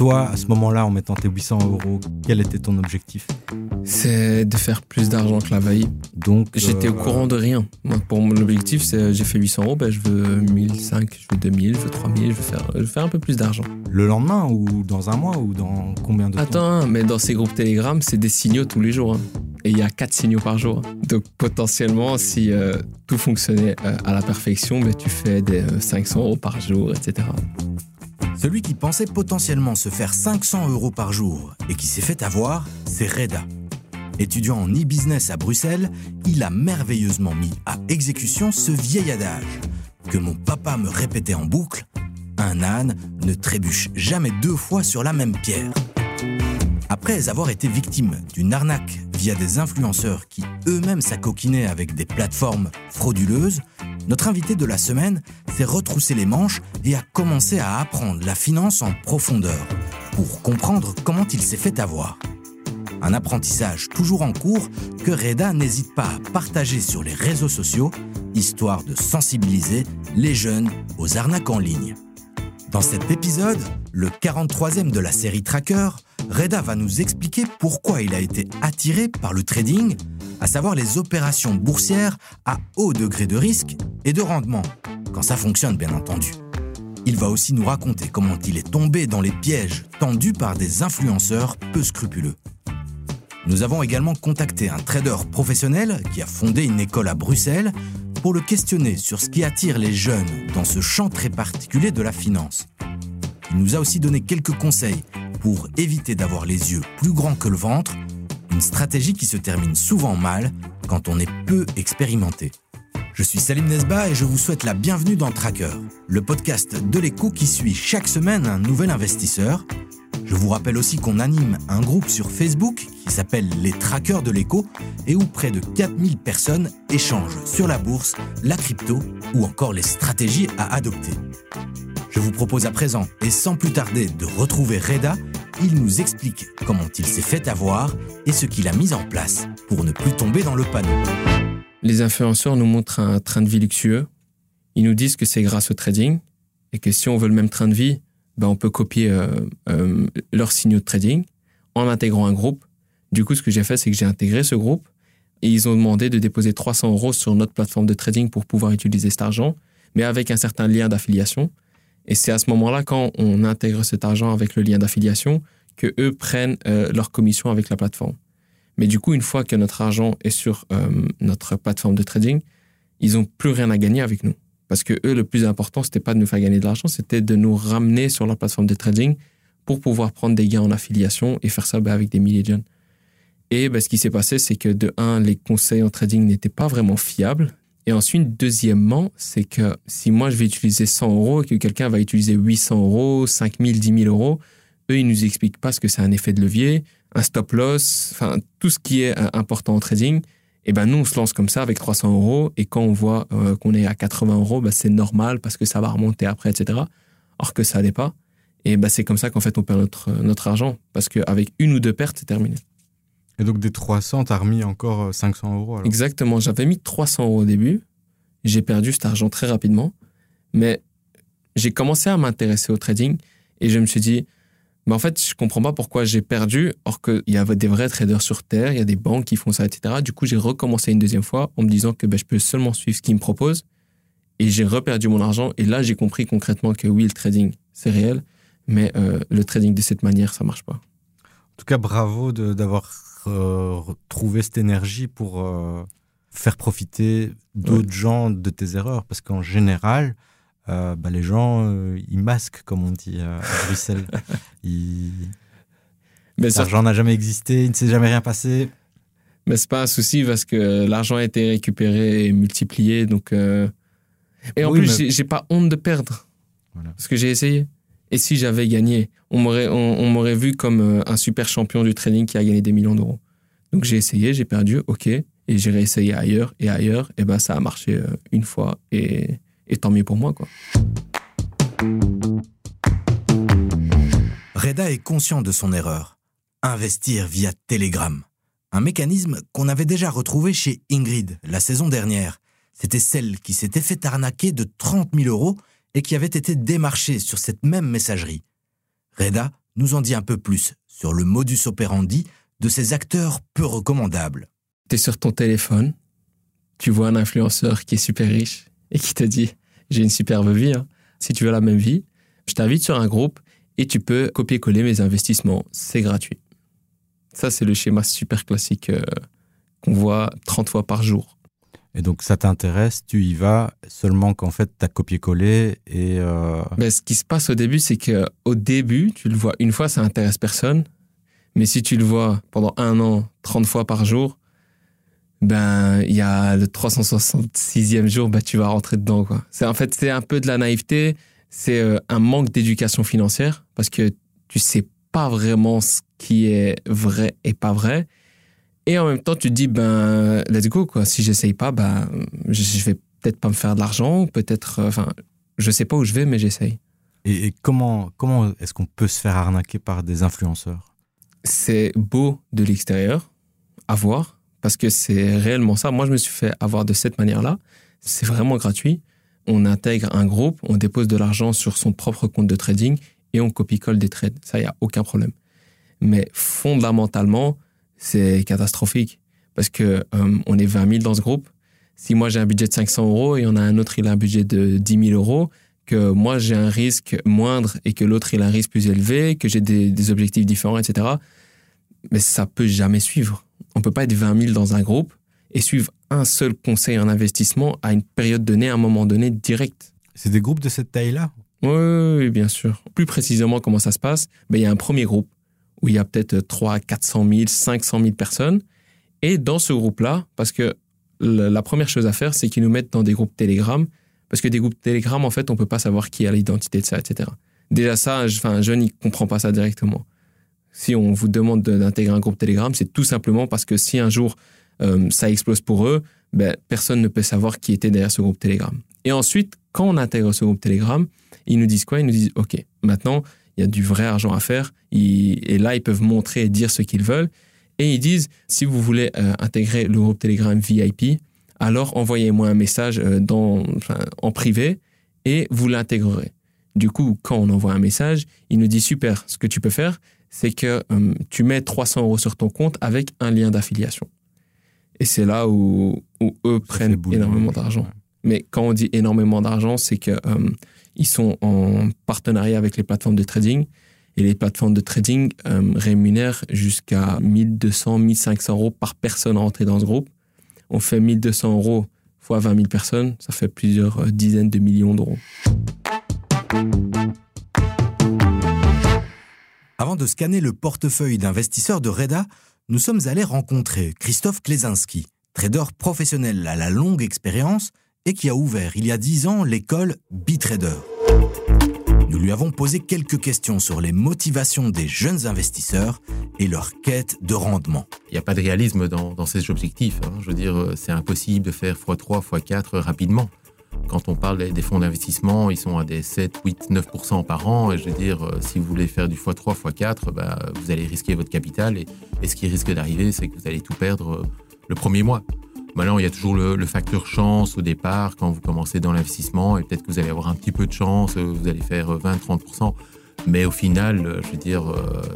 Toi, à ce moment-là, en mettant tes 800 euros, quel était ton objectif? C'est de faire plus d'argent que la veille. Donc, J'étais au euh, courant de rien. Pour mon objectif, c'est j'ai fait 800 euros, ben, je veux 1005, je veux 2000, je veux 3000, je veux faire, je veux faire un peu plus d'argent. Le lendemain ou dans un mois ou dans combien de temps? Attends, hein, mais dans ces groupes Telegram, c'est des signaux tous les jours. hein. Et il y a quatre signaux par jour. Donc potentiellement, si euh, tout fonctionnait euh, à la perfection, ben, tu fais des euh, 500 euros par jour, etc. Celui qui pensait potentiellement se faire 500 euros par jour et qui s'est fait avoir, c'est Reda. Étudiant en e-business à Bruxelles, il a merveilleusement mis à exécution ce vieil adage que mon papa me répétait en boucle un âne ne trébuche jamais deux fois sur la même pierre. Après avoir été victime d'une arnaque via des influenceurs qui eux-mêmes s'acoquinaient avec des plateformes frauduleuses, notre invité de la semaine s'est retroussé les manches et a commencé à apprendre la finance en profondeur pour comprendre comment il s'est fait avoir. Un apprentissage toujours en cours que Reda n'hésite pas à partager sur les réseaux sociaux, histoire de sensibiliser les jeunes aux arnaques en ligne. Dans cet épisode, le 43e de la série Tracker, Reda va nous expliquer pourquoi il a été attiré par le trading, à savoir les opérations boursières à haut degré de risque et de rendement, quand ça fonctionne bien entendu. Il va aussi nous raconter comment il est tombé dans les pièges tendus par des influenceurs peu scrupuleux. Nous avons également contacté un trader professionnel qui a fondé une école à Bruxelles pour le questionner sur ce qui attire les jeunes dans ce champ très particulier de la finance. Il nous a aussi donné quelques conseils pour éviter d'avoir les yeux plus grands que le ventre, une stratégie qui se termine souvent mal quand on est peu expérimenté. Je suis Salim Nesba et je vous souhaite la bienvenue dans Tracker, le podcast de l'écho qui suit chaque semaine un nouvel investisseur. Je vous rappelle aussi qu'on anime un groupe sur Facebook qui s'appelle Les Trackers de l'écho et où près de 4000 personnes échangent sur la bourse, la crypto ou encore les stratégies à adopter. Je vous propose à présent, et sans plus tarder, de retrouver Reda. Il nous explique comment il s'est fait avoir et ce qu'il a mis en place pour ne plus tomber dans le panneau. Les influenceurs nous montrent un train de vie luxueux. Ils nous disent que c'est grâce au trading et que si on veut le même train de vie, ben on peut copier euh, euh, leurs signaux de trading en intégrant un groupe. Du coup, ce que j'ai fait, c'est que j'ai intégré ce groupe et ils ont demandé de déposer 300 euros sur notre plateforme de trading pour pouvoir utiliser cet argent, mais avec un certain lien d'affiliation. Et c'est à ce moment-là, quand on intègre cet argent avec le lien d'affiliation, que eux prennent euh, leur commission avec la plateforme. Mais du coup, une fois que notre argent est sur euh, notre plateforme de trading, ils n'ont plus rien à gagner avec nous. Parce que eux, le plus important, c'était pas de nous faire gagner de l'argent, c'était de nous ramener sur leur plateforme de trading pour pouvoir prendre des gains en affiliation et faire ça ben, avec des milliers de jeunes. Et ben, ce qui s'est passé, c'est que de un, les conseils en trading n'étaient pas vraiment fiables. Et ensuite, deuxièmement, c'est que si moi je vais utiliser 100 euros et que quelqu'un va utiliser 800 euros, 5000, 10 000 euros, eux, ils nous expliquent pas ce que c'est un effet de levier, un stop loss, enfin, tout ce qui est euh, important en trading. Et ben, nous, on se lance comme ça avec 300 euros. Et quand on voit euh, qu'on est à 80 euros, ben, c'est normal parce que ça va remonter après, etc. Or que ça n'allait pas. Et ben, c'est comme ça qu'en fait, on perd notre, notre argent. Parce qu'avec une ou deux pertes, c'est terminé. Et donc des 300, t'as remis encore euh, 500 euros alors? Exactement. J'avais mis 300 euros au début. J'ai perdu cet argent très rapidement. Mais j'ai commencé à m'intéresser au trading et je me suis dit, mais en fait, je comprends pas pourquoi j'ai perdu, or qu'il y avait des vrais traders sur Terre, il y a des banques qui font ça, etc. Du coup, j'ai recommencé une deuxième fois en me disant que ben, je peux seulement suivre ce qu'ils me proposent. Et j'ai reperdu mon argent. Et là, j'ai compris concrètement que oui, le trading, c'est réel. Mais euh, le trading de cette manière, ça marche pas. En tout cas, bravo d'avoir euh, trouvé cette énergie pour euh, faire profiter d'autres gens de tes erreurs. Parce qu'en général, euh, bah, les gens, euh, ils masquent, comme on dit euh, à Bruxelles. Ils- Mais ça, L'argent n'a jamais existé, il ne s'est jamais rien passé. mais c'est pas un souci parce que l'argent a été récupéré et multiplié. Donc, Et en Oui, plus, mais- j'ai- j'ai pas honte de perdre. Voilà. Parce que j'ai essayé. Et si j'avais gagné, on m'aurait on, on m'aurait vu comme un super champion du trading qui a gagné des millions d'euros. Donc j'ai essayé, j'ai perdu, ok. Et j'ai réessayé ailleurs et ailleurs. Et ben ça a marché une fois. Et, et tant mieux pour moi, quoi. Reda est conscient de son erreur. Investir via Telegram. Un mécanisme qu'on avait déjà retrouvé chez Ingrid la saison dernière. C'était celle qui s'était fait arnaquer de 30 000 euros et qui avait été démarchée sur cette même messagerie. Reda nous en dit un peu plus sur le modus operandi de ces acteurs peu recommandables. Tu es sur ton téléphone, tu vois un influenceur qui est super riche et qui te dit J'ai une superbe vie, hein. si tu veux la même vie, je t'invite sur un groupe et tu peux copier-coller mes investissements, c'est gratuit. Ça, c'est le schéma super classique euh, qu'on voit 30 fois par jour. Et donc ça t'intéresse, tu y vas seulement qu'en fait tu as copié-collé et... Euh... Ben, ce qui se passe au début, c'est qu'au début, tu le vois une fois, ça intéresse personne. Mais si tu le vois pendant un an, 30 fois par jour, ben il y a le 366e jour, ben, tu vas rentrer dedans. Quoi. C'est, en fait, c'est un peu de la naïveté, c'est euh, un manque d'éducation financière parce que tu sais pas vraiment ce qui est vrai et pas vrai. Et en même temps, tu te dis, ben, let's go, quoi. Si j'essaye pas, ben, je vais peut-être pas me faire de l'argent, peut-être, euh, enfin, je sais pas où je vais, mais j'essaye. Et, comment, comment est-ce qu'on peut se faire arnaquer par des influenceurs? C'est beau de l'extérieur à voir, parce que c'est réellement ça. Moi, je me suis fait avoir de cette manière-là. C'est vraiment gratuit. On intègre un groupe, on dépose de l'argent sur son propre compte de trading et on copie-colle des trades. Ça, il n'y a aucun problème. Mais fondamentalement, c'est catastrophique parce que euh, on est 20 000 dans ce groupe. Si moi j'ai un budget de 500 euros et on a un autre il a un budget de 10 000 euros, que moi j'ai un risque moindre et que l'autre il a un risque plus élevé, que j'ai des, objectifs différents, etc. Mais ça peut jamais suivre. On peut pas être 20 000 dans un groupe et suivre un seul conseil en investissement à une période donnée, à un moment donné, direct. C'est des groupes de cette taille-là? Oui, bien sûr. Plus précisément, comment ça se passe? Ben, Il y a un premier groupe où il y a peut-être 300, 400 000, 500 000 personnes. Et dans ce groupe-là, parce que la première chose à faire, c'est qu'ils nous mettent dans des groupes Telegram, parce que des groupes Telegram, en fait, on peut pas savoir qui a l'identité de ça, etc. Déjà ça, enfin, un jeune, il comprend pas ça directement. Si on vous demande d'intégrer un groupe Telegram, c'est tout simplement parce que si un jour euh, ça explose pour eux, ben, personne ne peut savoir qui était derrière ce groupe Telegram. Et ensuite, quand on intègre ce groupe Telegram, ils nous disent quoi? Ils nous disent, OK, maintenant, il y a du vrai argent à faire. et là, ils peuvent montrer et dire ce qu'ils veulent. Et ils disent, si vous voulez euh, intégrer le groupe Telegram VIP, alors envoyez-moi un message euh, dans, en privé et vous l'intégrerez. Du coup, quand on envoie un message, il nous dit, super, ce que tu peux faire, c'est que euh, tu mets 300 euros sur ton compte avec un lien d'affiliation. Et c'est là où, où eux prennent énormément d'argent. Mais quand on dit énormément d'argent, c'est que ils sont en partenariat avec les plateformes de trading. Et les plateformes de trading euh, rémunèrent jusqu'à 1200, 1500 euros par personne rentrée dans ce groupe. On fait 1200 euros fois 20 000 personnes, ça fait plusieurs euh, dizaines de millions d'euros. Avant de scanner le portefeuille d'investisseurs de Reda, nous sommes allés rencontrer Christophe Klesinski, trader professionnel à la longue expérience et qui a ouvert il y a 10 ans l'école Bitrader. Nous lui avons posé quelques questions sur les motivations des jeunes investisseurs et leur quête de rendement. Il n'y a pas de réalisme dans, ces objectifs. Hein. Je veux dire, euh, c'est impossible de faire x3, x4 rapidement. Quand on parle des fonds d'investissement, ils sont à des 7, 8, 9% par an. Et je veux dire, euh, si vous voulez faire du x3, x4, bah, vous allez risquer votre capital. Et, ce qui risque d'arriver, c'est que vous allez tout perdre euh, le premier mois. Maintenant, il y a toujours le, facteur chance au départ quand vous commencez dans l'investissement et peut-être que vous allez avoir un petit peu de chance, euh, vous allez faire 20-30%. Euh, Mais au final, je veux dire,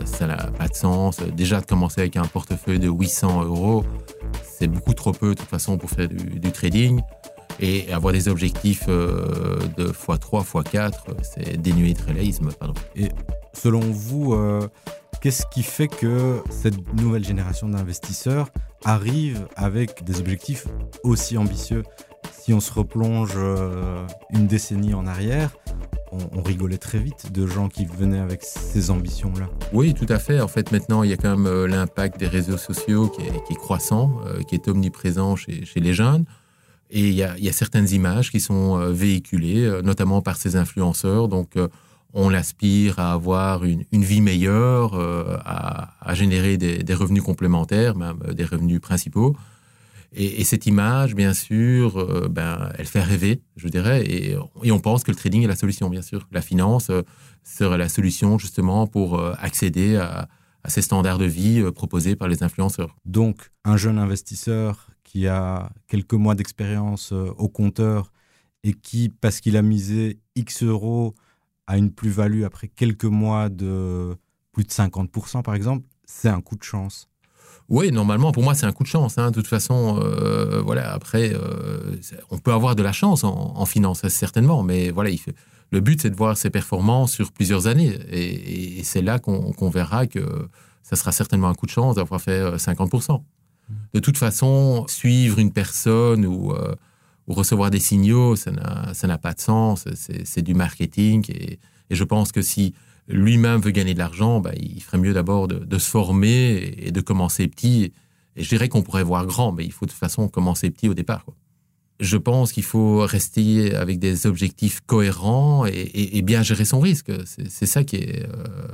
ça n'a pas de sens. Déjà, de commencer avec un portefeuille de 800 euros, c'est beaucoup trop peu de toute façon pour faire du, trading. Et avoir des objectifs de x3, x4, c'est dénué de réalisme. Pardon. Et selon vous, Qu'est-ce qui fait que cette nouvelle génération d'investisseurs arrive avec des objectifs aussi ambitieux? Si on se replonge euh, une décennie en arrière, on, rigolait très vite de gens qui venaient avec ces ambitions-là. Oui, tout à fait. En fait, maintenant, il y a quand même euh, l'impact des réseaux sociaux qui est, croissant, euh, qui est omniprésent chez, les jeunes. Et il y, a, certaines images qui sont véhiculées, notamment par ces influenceurs. Donc, on aspire à avoir une, vie meilleure, euh, à, générer des, revenus complémentaires, même euh, des revenus principaux. Et, cette image, bien sûr, euh, ben, elle fait rêver, je dirais, et, on pense que le trading est la solution, bien sûr. La finance serait la solution justement pour accéder à, ces standards de vie proposés par les influenceurs. Donc, un jeune investisseur qui a quelques mois d'expérience au compteur et qui, parce qu'il a misé X euros, à une plus-value après quelques mois de plus de 50% par exemple, c'est un coup de chance. Oui, normalement, pour moi, c'est un coup de chance. Hein. De toute façon, euh, voilà, après, euh, on peut avoir de la chance en, finance, certainement, mais voilà, il le but, c'est de voir ses performances sur plusieurs années. Et, c'est là qu'on verra que ça sera certainement un coup de chance d'avoir fait 50%. De toute façon, suivre une personne ou, euh, recevoir des signaux, ça n'a pas de sens. C'est du marketing. Et, je pense que si lui-même veut gagner de l'argent, bah, il ferait mieux d'abord de, se former et de commencer petit. Et je dirais qu'on pourrait voir grand, mais il faut de toute façon commencer petit au départ. Je pense qu'il faut rester avec des objectifs cohérents et, bien gérer son risque. C'est ça qui est euh,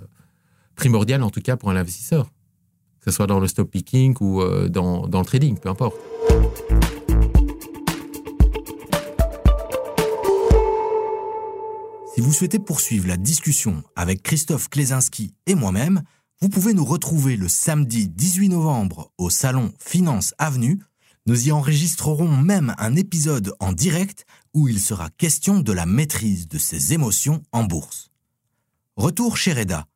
primordial, en tout cas, pour un investisseur. Que ce soit dans le stop picking ou euh, dans, dans le trading, peu importe. Si vous souhaitez poursuivre la discussion avec Christophe Klesinski et moi-même, vous pouvez nous retrouver le samedi 18 novembre au salon Finance Avenue. Nous y enregistrerons même un épisode en direct où il sera question de la maîtrise de ses émotions en bourse. Retour chez Reda.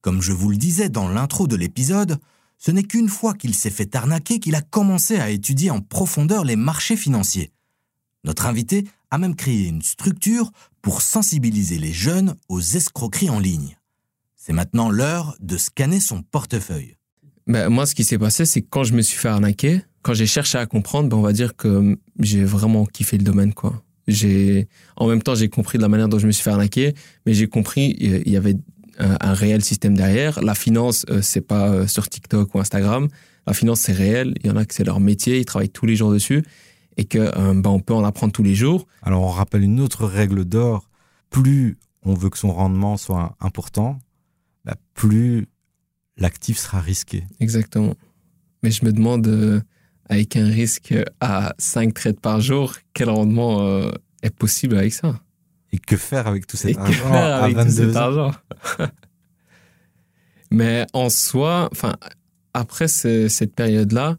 Comme je vous le disais dans l'intro de l'épisode, ce n'est qu'une fois qu'il s'est fait arnaquer qu'il a commencé à étudier en profondeur les marchés financiers. Notre invité a même créé une structure pour sensibiliser les jeunes aux escroqueries en ligne. C'est maintenant l'heure de scanner son portefeuille. Ben, moi, ce qui s'est passé, c'est que quand je me suis fait arnaquer, quand j'ai cherché à comprendre, ben, on va dire que j'ai vraiment kiffé le domaine. quoi. J'ai, en même temps, j'ai compris de la manière dont je me suis fait arnaquer, mais j'ai compris il y avait un, réel système derrière. La finance, euh, c'est pas euh, sur TikTok ou Instagram. La finance, c'est réel. Il y en a que c'est leur métier, ils travaillent tous les jours dessus et que euh, ben, on peut en apprendre tous les jours. Alors on rappelle une autre règle d'or, plus on veut que son rendement soit important, bah, plus l'actif sera risqué. Exactement. Mais je me demande, euh, avec un risque à 5 trades par jour, quel rendement euh, est possible avec ça? Et que faire avec tout cet argent avec tout cet argent Mais en soi, après cette période-là,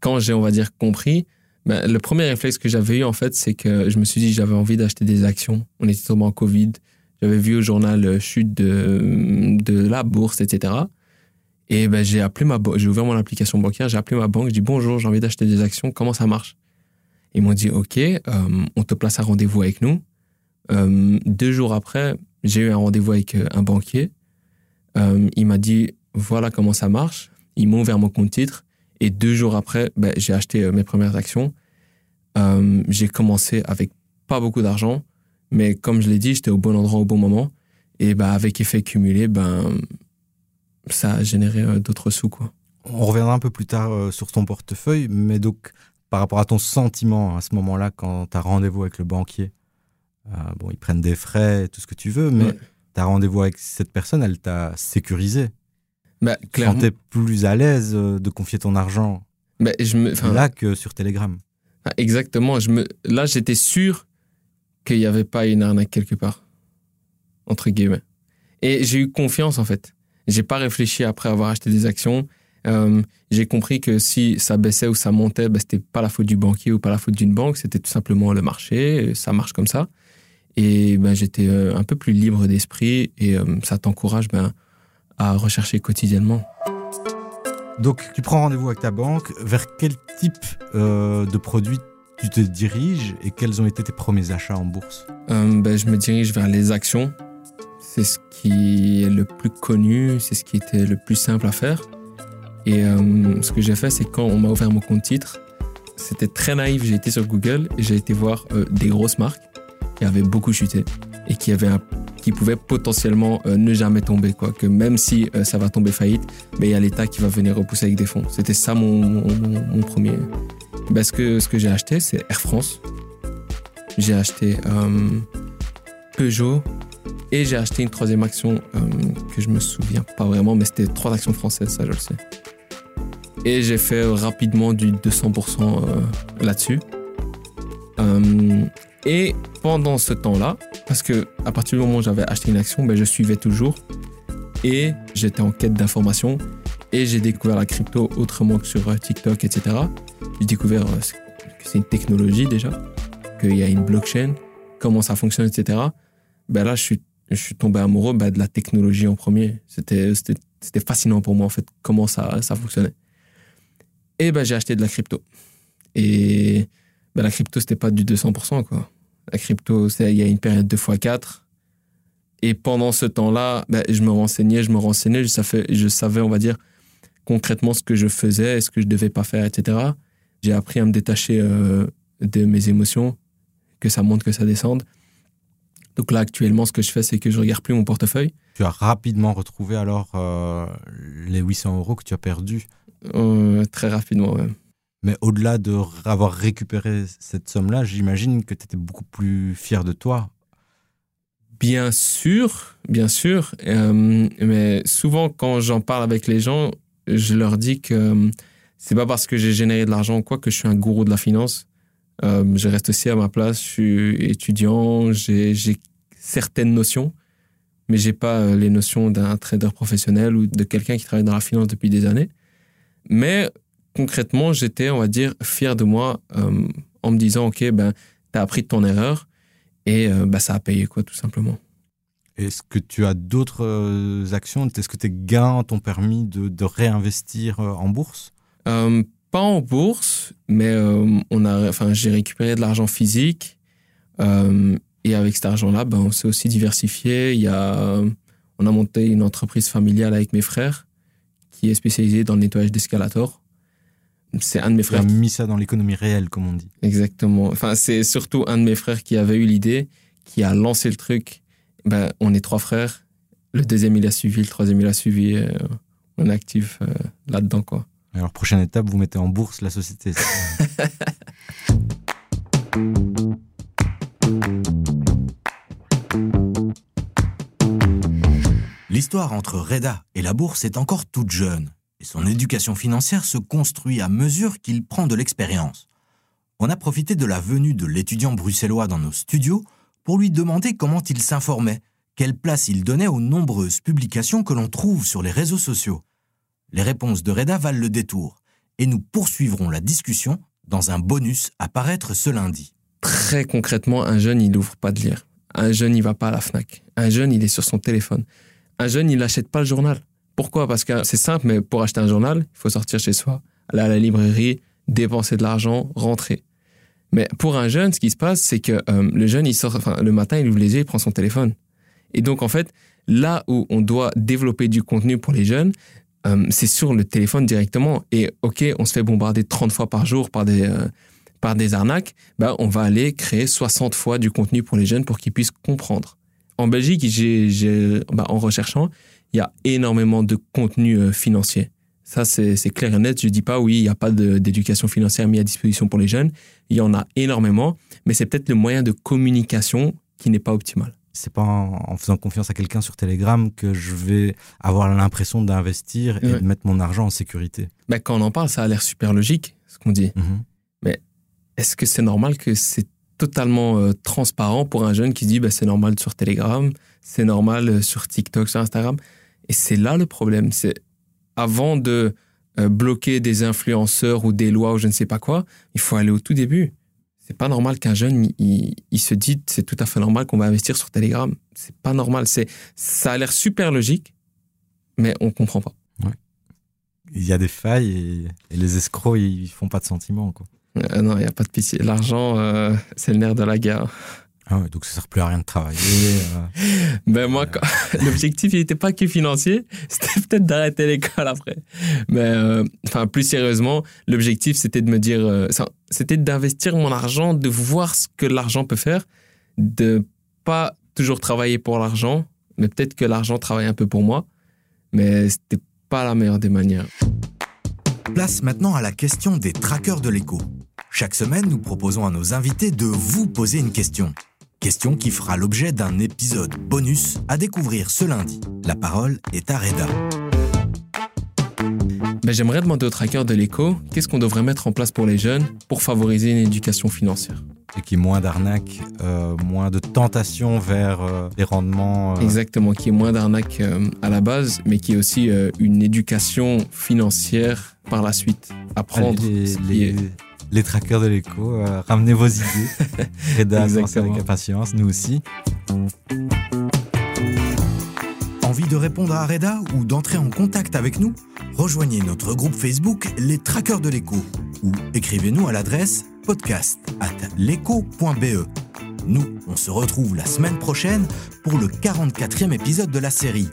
quand j'ai, on va dire, compris, ben, le premier réflexe que j'avais eu, en fait, c'est que je me suis dit que j'avais envie d'acheter des actions. On était tombé en Covid. J'avais vu au journal euh, chute de, de la bourse, etc. Et ben, j'ai appelé ma j'ai ouvert mon application bancaire, j'ai appelé ma banque, j'ai dit bonjour, j'ai envie d'acheter des actions, comment ça marche? Ils m'ont dit ok, euh, on te place un rendez-vous avec nous. Euh, deux jours après, j'ai eu un rendez-vous avec un banquier. il m'a dit voilà comment ça marche. Ils m'ont ouvert mon compte titre. Et deux jours après, ben, j'ai acheté euh, mes premières actions. Euh, j'ai commencé avec pas beaucoup d'argent, mais comme je l'ai dit, j'étais au bon endroit au bon moment. Et ben, avec effet cumulé, ben, ça a généré euh, d'autres sous. Quoi. On reviendra un peu plus tard sur ton portefeuille, mais donc par rapport à ton sentiment à ce moment-là, quand tu as rendez-vous avec le banquier, bon, ils prennent des frais, tout ce que tu veux, mais tu as rendez-vous avec cette personne, elle t'a sécurisé. Bah, clairement. Tu plus à l'aise euh, de confier ton argent bah, je me, là que sur Telegram. Ah, exactement. Je me, là, j'étais sûr qu'il n'y avait pas une arnaque quelque part. Entre guillemets. Et j'ai eu confiance, en fait. J'ai pas réfléchi après avoir acheté des actions. Euh, j'ai compris que si ça baissait ou ça montait, bah, c'était pas la faute du banquier ou pas la faute d'une banque, c'était tout simplement le marché. Ça marche comme ça. Et ben, j'étais euh, un peu plus libre d'esprit et ça t'encourage ben, à rechercher quotidiennement. Donc, tu prends rendez-vous avec ta banque. Vers quel type euh, de produits tu te diriges et quels ont été tes premiers achats en bourse? Euh, ben, Je me dirige vers les actions. C'est ce qui est le plus connu, c'est ce qui était le plus simple à faire. Et euh, ce que j'ai fait, c'est quand on m'a ouvert mon compte titre, c'était très naïf. J'ai été sur Google et j'ai été voir des grosses marques qui avaient beaucoup chuté et qui avaient un qui pouvait potentiellement euh, ne jamais tomber. Quoi. Que même si euh, ça va tomber faillite, mais il y a l'État qui va venir repousser avec des fonds. C'était ça mon, mon, premier. Ben, ce que, ce que j'ai acheté, c'est Air France. J'ai acheté euh, Peugeot. Et j'ai acheté une troisième action que je me souviens pas vraiment, mais c'était trois actions françaises, ça je le sais. Et j'ai fait rapidement du 200% là-dessus. Et pendant ce temps-là, parce que à partir du moment où j'avais acheté une action, ben, je suivais toujours et j'étais en quête d'informations et j'ai découvert la crypto autrement que sur euh, TikTok, etc. J'ai découvert euh, que c'est une technologie déjà, qu'il y a une blockchain, comment ça fonctionne, etc. Ben là, je suis tombé amoureux bah, de la technologie en premier. C'était fascinant pour moi, en fait, comment ça, fonctionnait. Et bah, j'ai acheté de la crypto. Et bah, la crypto, c'était pas du 200%. Quoi. La crypto, il y a une période de x4. Et pendant ce temps-là, bah, je me renseignais, je me renseignais, je savais, je savais, on va dire, concrètement ce que je faisais, ce que je devais pas faire, etc. J'ai appris à me détacher euh, de mes émotions, que ça monte, que ça descende. Donc là, actuellement, ce que je fais, c'est que je regarde plus mon portefeuille. Tu as rapidement retrouvé alors euh, les 800 euros que tu as perdus euh, Très rapidement, même. Mais au-delà d'avoir récupéré cette somme-là, j'imagine que tu étais beaucoup plus fier de toi. Bien sûr, bien sûr. Euh, mais souvent, quand j'en parle avec les gens, je leur dis que c'est pas parce que j'ai généré de l'argent ou quoi que je suis un gourou de la finance. Euh, je reste aussi à ma place, je suis étudiant, j'ai certaines notions, mais j'ai pas euh, les notions d'un trader professionnel ou de quelqu'un qui travaille dans la finance depuis des années. Mais concrètement, j'étais, on va dire, fier de moi euh, en me disant, OK, ben, tu as appris de ton erreur et ben, ça a payé, quoi, tout simplement. Est-ce que tu as d'autres actions? Est-ce que tes gains t'ont permis de, de réinvestir en bourse? Pas en bourse, mais euh, on a, enfin, j'ai récupéré de l'argent physique. Euh, et avec cet argent-là, ben, on s'est aussi diversifié. Il y a, on a monté une entreprise familiale avec mes frères qui est spécialisée dans le nettoyage d'escalators. C'est un de mes frères. Tu as mis ça dans l'économie réelle, comme on dit. Exactement. Enfin, c'est surtout un de mes frères qui avait eu l'idée, qui a lancé le truc. Ben, on est trois frères. Le deuxième, il a suivi. Le troisième, il a suivi. Euh, on est actif là-dedans, quoi. Alors, prochaine étape, vous mettez en bourse la société. L'histoire entre Reda et la bourse est encore toute jeune, et son éducation financière se construit à mesure qu'il prend de l'expérience. On a profité de la venue de l'étudiant bruxellois dans nos studios pour lui demander comment il s'informait, quelle place il donnait aux nombreuses publications que l'on trouve sur les réseaux sociaux. Les réponses de Reda valent le détour et nous poursuivrons la discussion dans un bonus à paraître ce lundi. Très concrètement, un jeune, il n'ouvre pas de lire. Un jeune, il va pas à la FNAC. Un jeune, il est sur son téléphone. Un jeune, il n'achète pas le journal. Pourquoi? Parce que c'est simple, mais pour acheter un journal, il faut sortir chez soi, aller à la librairie, dépenser de l'argent, rentrer. Mais pour un jeune, ce qui se passe, c'est que euh, le jeune, il sort, enfin, le matin, il ouvre les yeux, il prend son téléphone. Et donc, en fait, là où on doit développer du contenu pour les jeunes, euh, c'est sur le téléphone directement. Et OK, on se fait bombarder 30 fois par jour par des, euh, par des arnaques. Bah, on va aller créer 60 fois du contenu pour les jeunes pour qu'ils puissent comprendre. En Belgique, bah, en recherchant, il y a énormément de contenu euh, financier. Ça, c'est clair et net. Je dis pas, oui, il n'y a pas d'éducation financière mise à disposition pour les jeunes. Il y en a énormément, mais c'est peut-être le moyen de communication qui n'est pas optimal c'est pas en, faisant confiance à quelqu'un sur Telegram que je vais avoir l'impression d'investir et de mettre mon argent en sécurité. Bah, quand on en parle, ça a l'air super logique, ce qu'on dit. Mhm. Mais est-ce que c'est normal que c'est totalement euh, transparent pour un jeune qui dit bah, c'est normal sur Telegram, c'est normal euh, sur TikTok, sur Instagram? Et c'est là le problème. C'est avant de euh, bloquer des influenceurs ou des lois ou je ne sais pas quoi, il faut aller au tout début c'est pas normal qu'un jeune il, se dit c'est tout à fait normal qu'on va investir sur Telegram. C'est pas normal. C'est ça a l'air super logique, mais on comprend pas. Il y a des failles et, les escrocs ils font pas de sentiments quoi. Euh, non, il y a pas de pitié. L'argent euh, c'est le nerf de la guerre. Ah donc ça sert plus à rien de travailler. Euh. ben moi, l'objectif il n'était pas que financier, c'était peut-être d'arrêter l'école après. Mais euh, enfin plus sérieusement, l'objectif c'était de me dire, euh, c'était d'investir mon argent, de voir ce que l'argent peut faire, de pas toujours travailler pour l'argent, mais peut-être que l'argent travaille un peu pour moi, mais c'était pas la meilleure des manières. Place maintenant à la question des trackers de l'écho. Chaque semaine, nous proposons à nos invités de vous poser une question. Question qui fera l'objet d'un épisode bonus à découvrir ce lundi. La parole est à Reda. Ben, J'aimerais demander aux trackers de l'écho qu'est-ce qu'on devrait mettre en place pour les jeunes pour favoriser une éducation financière? Et qui est moins d'arnaques, euh, moins de tentations vers euh, les rendements. Euh. Exactement, qui est moins d'arnaques à la base, mais qui est aussi une éducation financière par la suite. Apprendre les, les trackers de l'écho. Euh, ramenez vos idées. Reda avec impatience, nous aussi. de répondre à Reda ou d'entrer en contact avec nous? Rejoignez notre groupe Facebook Les Traqueurs de l'écho ou écrivez-nous à l'adresse podcast at l'écho.be. Nous, on se retrouve la semaine prochaine pour le 44e épisode de la série.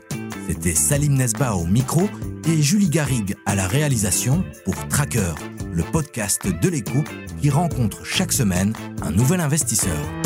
C'était Salim Nesba au micro et Julie Garrigue à la réalisation pour Tracker, le podcast de l'écho qui rencontre chaque semaine un nouvel investisseur.